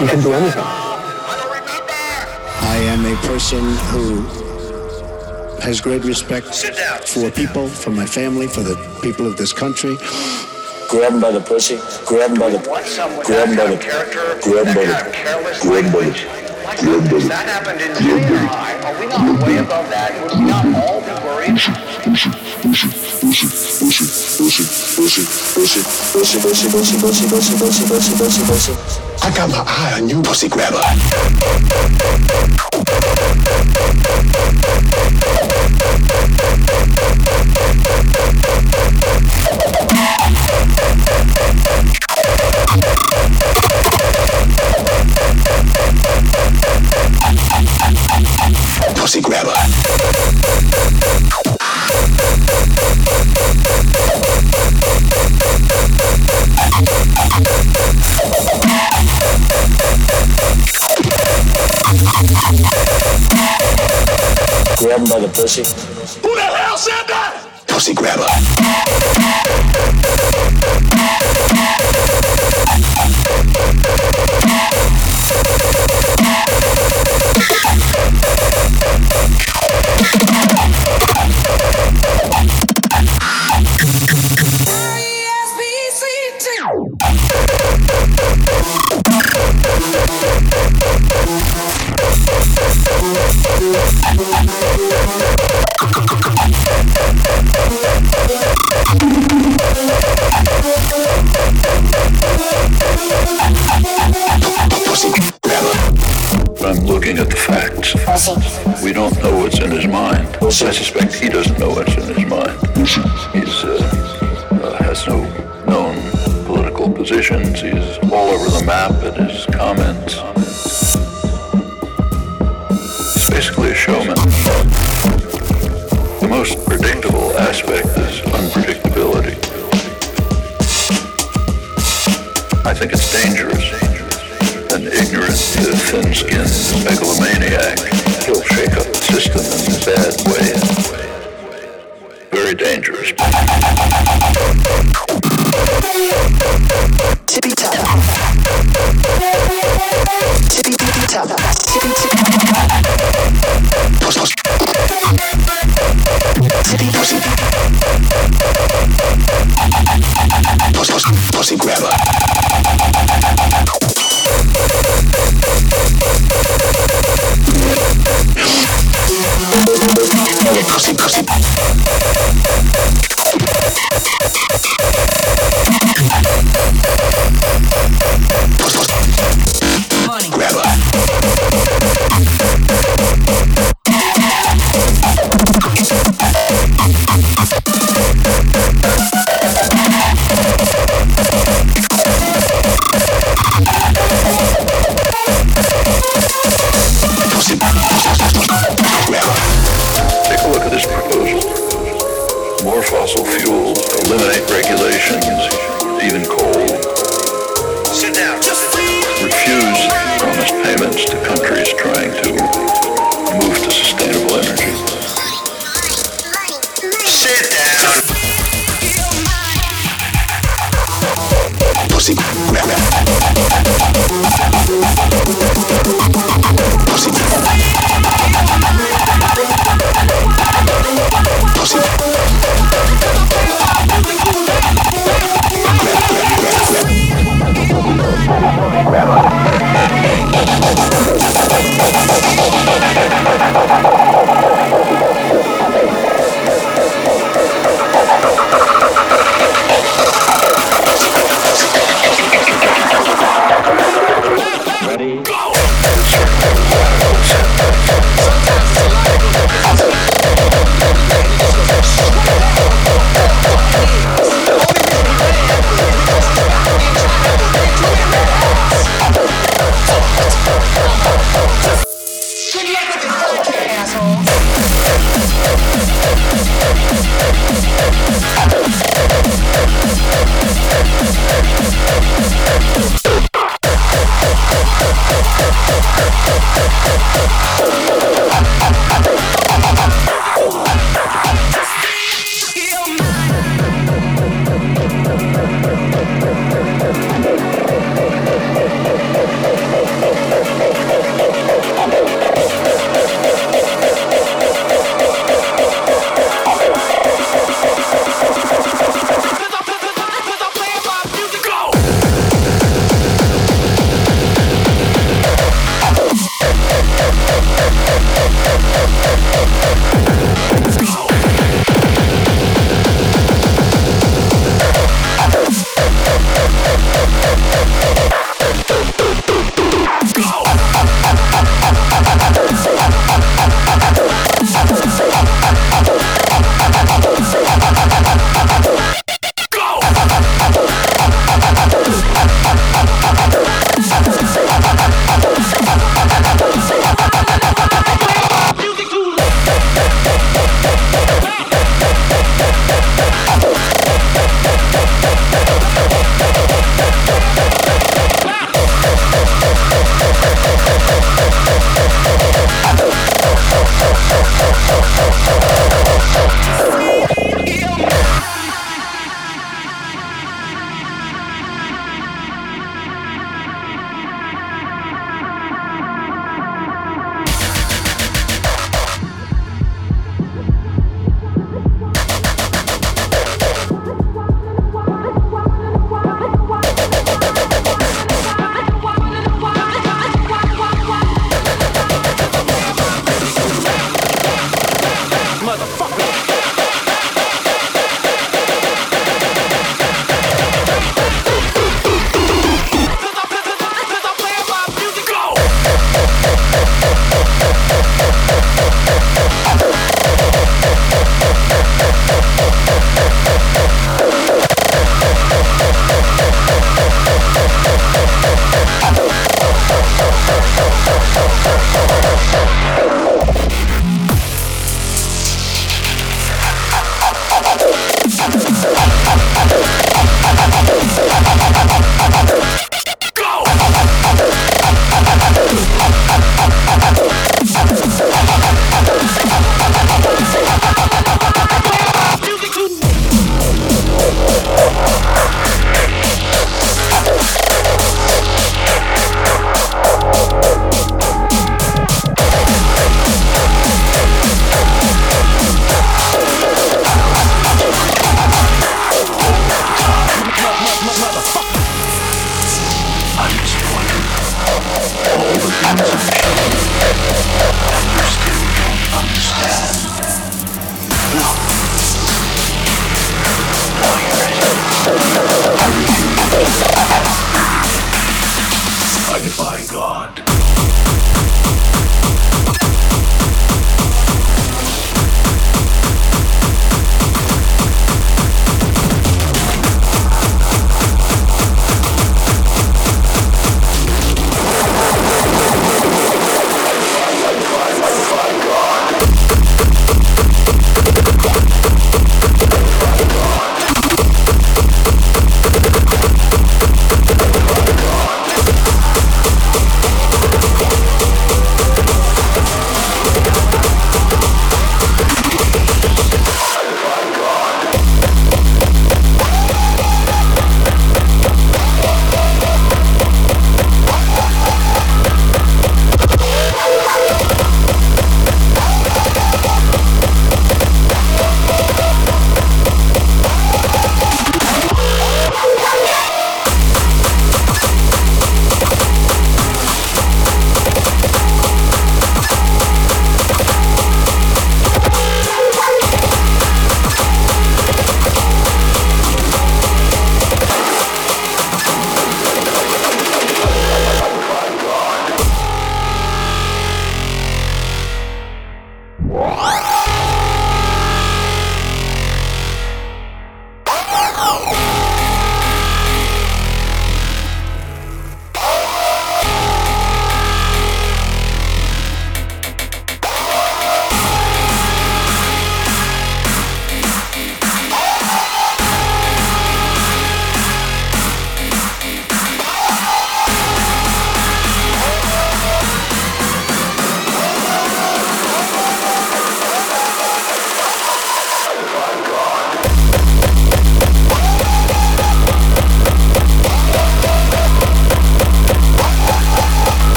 You can do anything. I am a person who has great respect for people, for my family, for the people of this country. Grab him by the pussy. Grab him by the. Grab him by the. Grab him by the. Grab him by the. That happened in junior high. Are we not way above that? Would we not all be worried? I got my eye on you, pussy grabber. Grab him by the pussy. Who the hell said that? Pussy grabber. I suspect he doesn't know what's in his mind.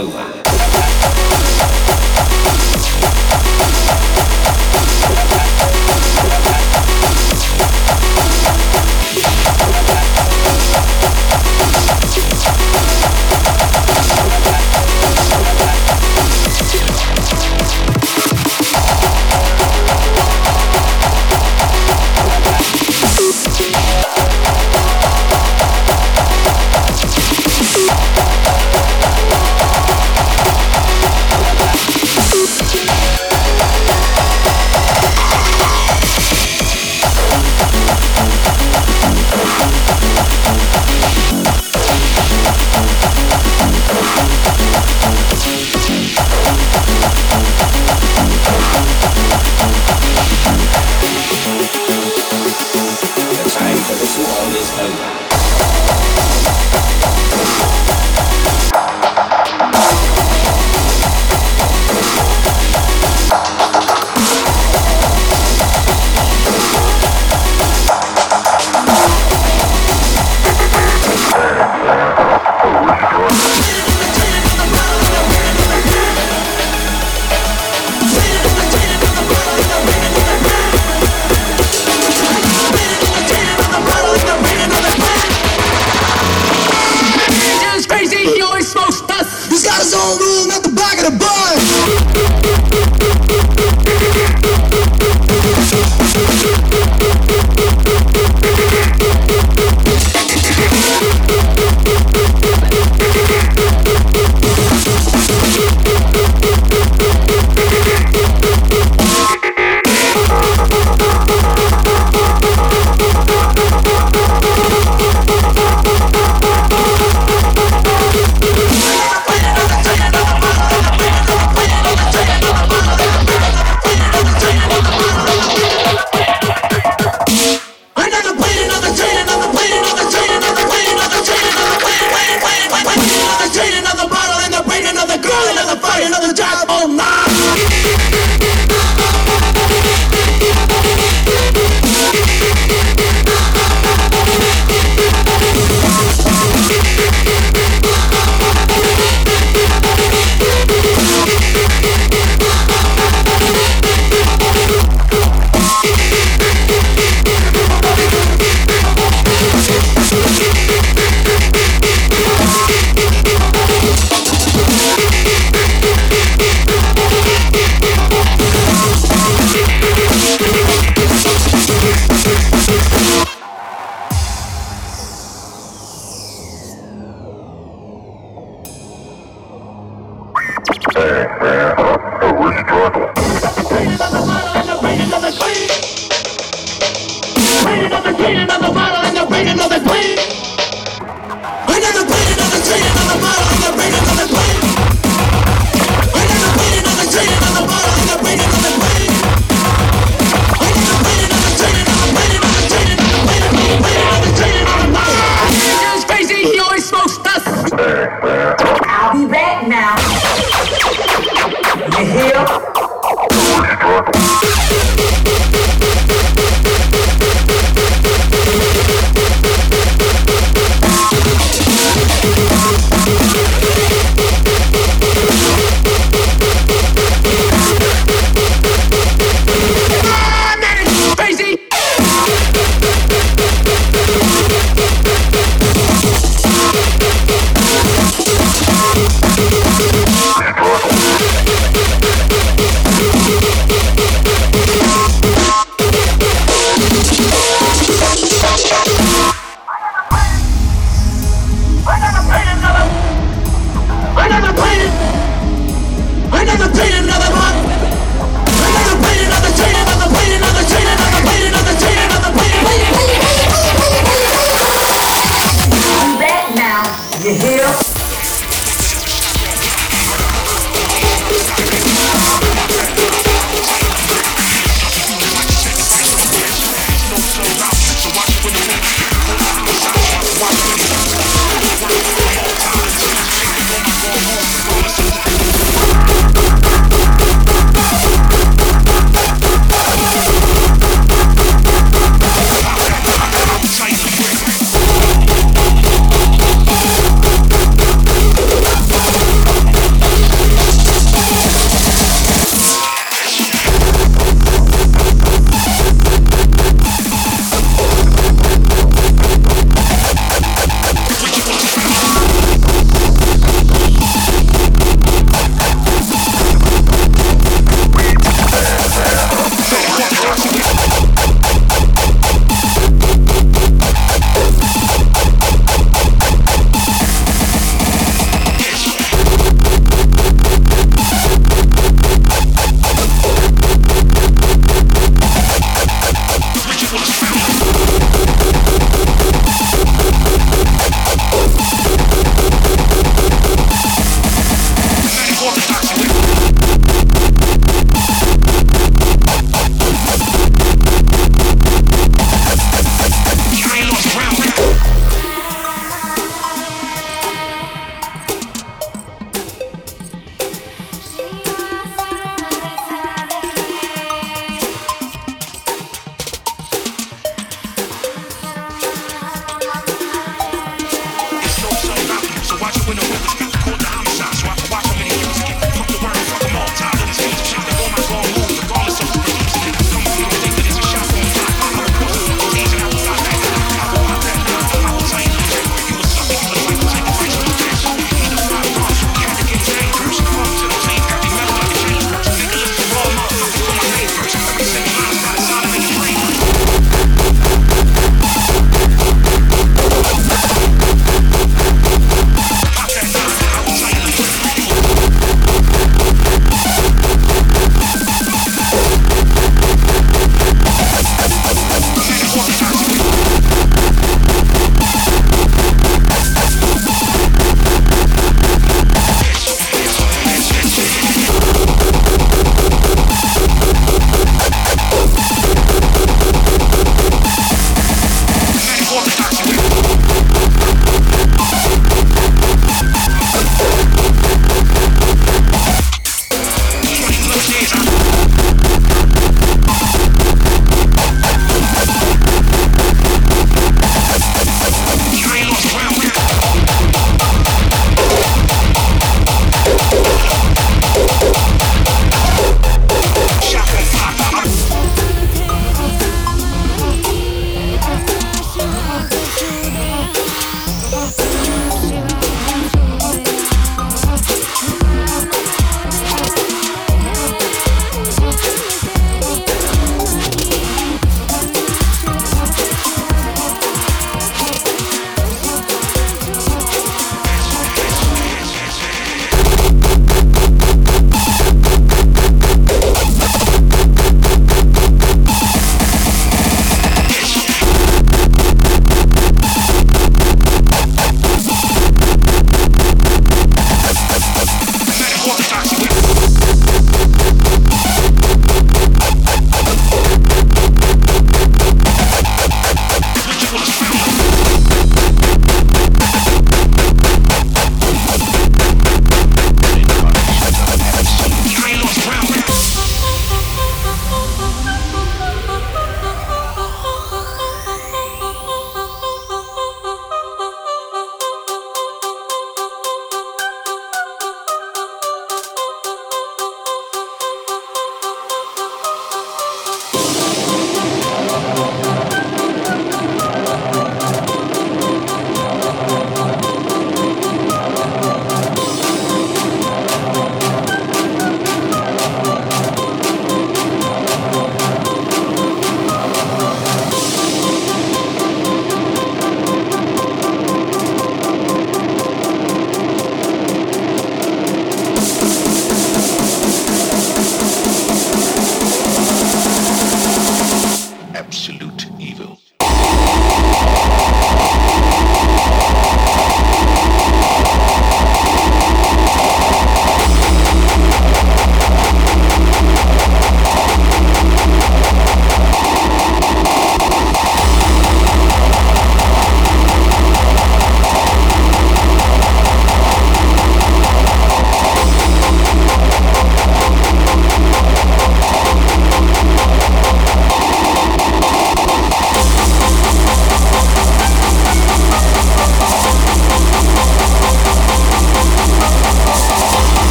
Adelaide.